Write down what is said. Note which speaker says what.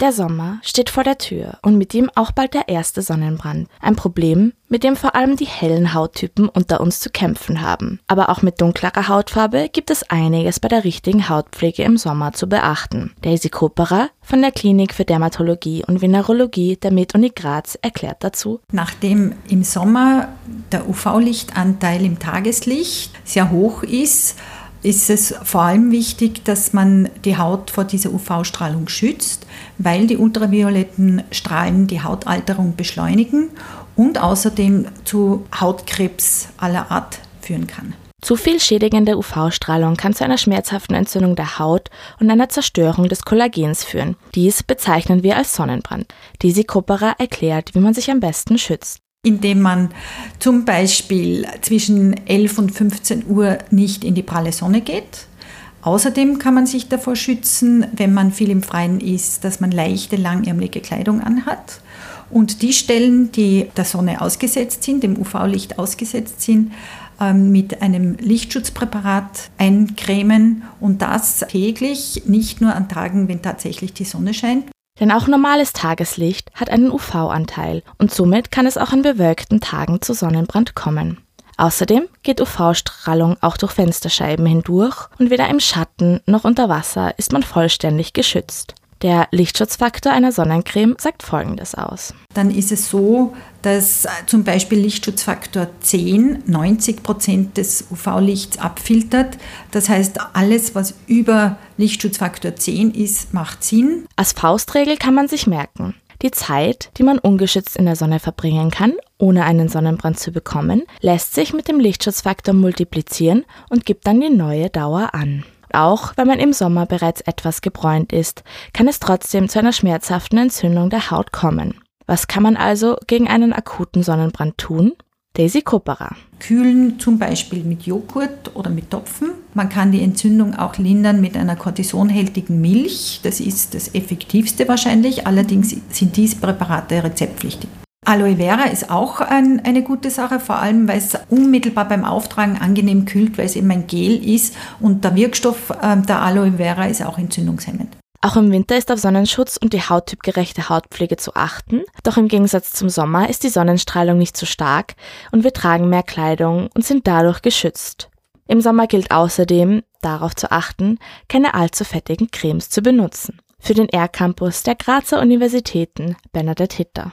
Speaker 1: Der Sommer steht vor der Tür und mit ihm auch bald der erste Sonnenbrand. Ein Problem, mit dem vor allem die hellen Hauttypen unter uns zu kämpfen haben. Aber auch mit dunklerer Hautfarbe gibt es einiges bei der richtigen Hautpflege im Sommer zu beachten. Daisy Koperer von der Klinik für Dermatologie und Venerologie der MedUni Graz erklärt dazu.
Speaker 2: Nachdem im Sommer der UV-Lichtanteil im Tageslicht sehr hoch ist, ist es vor allem wichtig, dass man die Haut vor dieser UV-Strahlung schützt, weil die ultravioletten Strahlen die Hautalterung beschleunigen und außerdem zu Hautkrebs aller Art führen kann.
Speaker 1: Zu viel schädigende UV-Strahlung kann zu einer schmerzhaften Entzündung der Haut und einer Zerstörung des Kollagens führen. Dies bezeichnen wir als Sonnenbrand. Disi Kopperer erklärt, wie man sich am besten schützt
Speaker 2: indem man zum Beispiel zwischen 11 und 15 Uhr nicht in die pralle Sonne geht. Außerdem kann man sich davor schützen, wenn man viel im Freien ist, dass man leichte, langärmelige Kleidung anhat. Und die Stellen, die der Sonne ausgesetzt sind, dem UV-Licht ausgesetzt sind, ähm, mit einem Lichtschutzpräparat eincremen und das täglich, nicht nur an Tagen, wenn tatsächlich die Sonne scheint.
Speaker 1: Denn auch normales Tageslicht hat einen UV-Anteil und somit kann es auch an bewölkten Tagen zu Sonnenbrand kommen. Außerdem geht UV-Strahlung auch durch Fensterscheiben hindurch und weder im Schatten noch unter Wasser ist man vollständig geschützt. Der Lichtschutzfaktor einer Sonnencreme sagt Folgendes aus.
Speaker 2: Dann ist es so, dass zum Beispiel Lichtschutzfaktor 10 90 Prozent des UV-Lichts abfiltert. Das heißt, alles, was über Lichtschutzfaktor 10 ist, macht Sinn.
Speaker 1: Als Faustregel kann man sich merken, die Zeit, die man ungeschützt in der Sonne verbringen kann, ohne einen Sonnenbrand zu bekommen, lässt sich mit dem Lichtschutzfaktor multiplizieren und gibt dann die neue Dauer an. Auch wenn man im Sommer bereits etwas gebräunt ist, kann es trotzdem zu einer schmerzhaften Entzündung der Haut kommen. Was kann man also gegen einen akuten Sonnenbrand tun? Daisy Kopperer.
Speaker 2: Kühlen zum Beispiel mit Joghurt oder mit Topfen. Man kann die Entzündung auch lindern mit einer kortisonhältigen Milch. Das ist das effektivste wahrscheinlich. Allerdings sind diese Präparate rezeptpflichtig. Aloe Vera ist auch ein, eine gute Sache, vor allem weil es unmittelbar beim Auftragen angenehm kühlt, weil es eben ein Gel ist und der Wirkstoff äh, der Aloe Vera ist auch entzündungshemmend.
Speaker 1: Auch im Winter ist auf Sonnenschutz und die hauttypgerechte Hautpflege zu achten, doch im Gegensatz zum Sommer ist die Sonnenstrahlung nicht so stark und wir tragen mehr Kleidung und sind dadurch geschützt. Im Sommer gilt außerdem, darauf zu achten, keine allzu fettigen Cremes zu benutzen. Für den R-Campus der Grazer Universitäten Bernadette Hitter.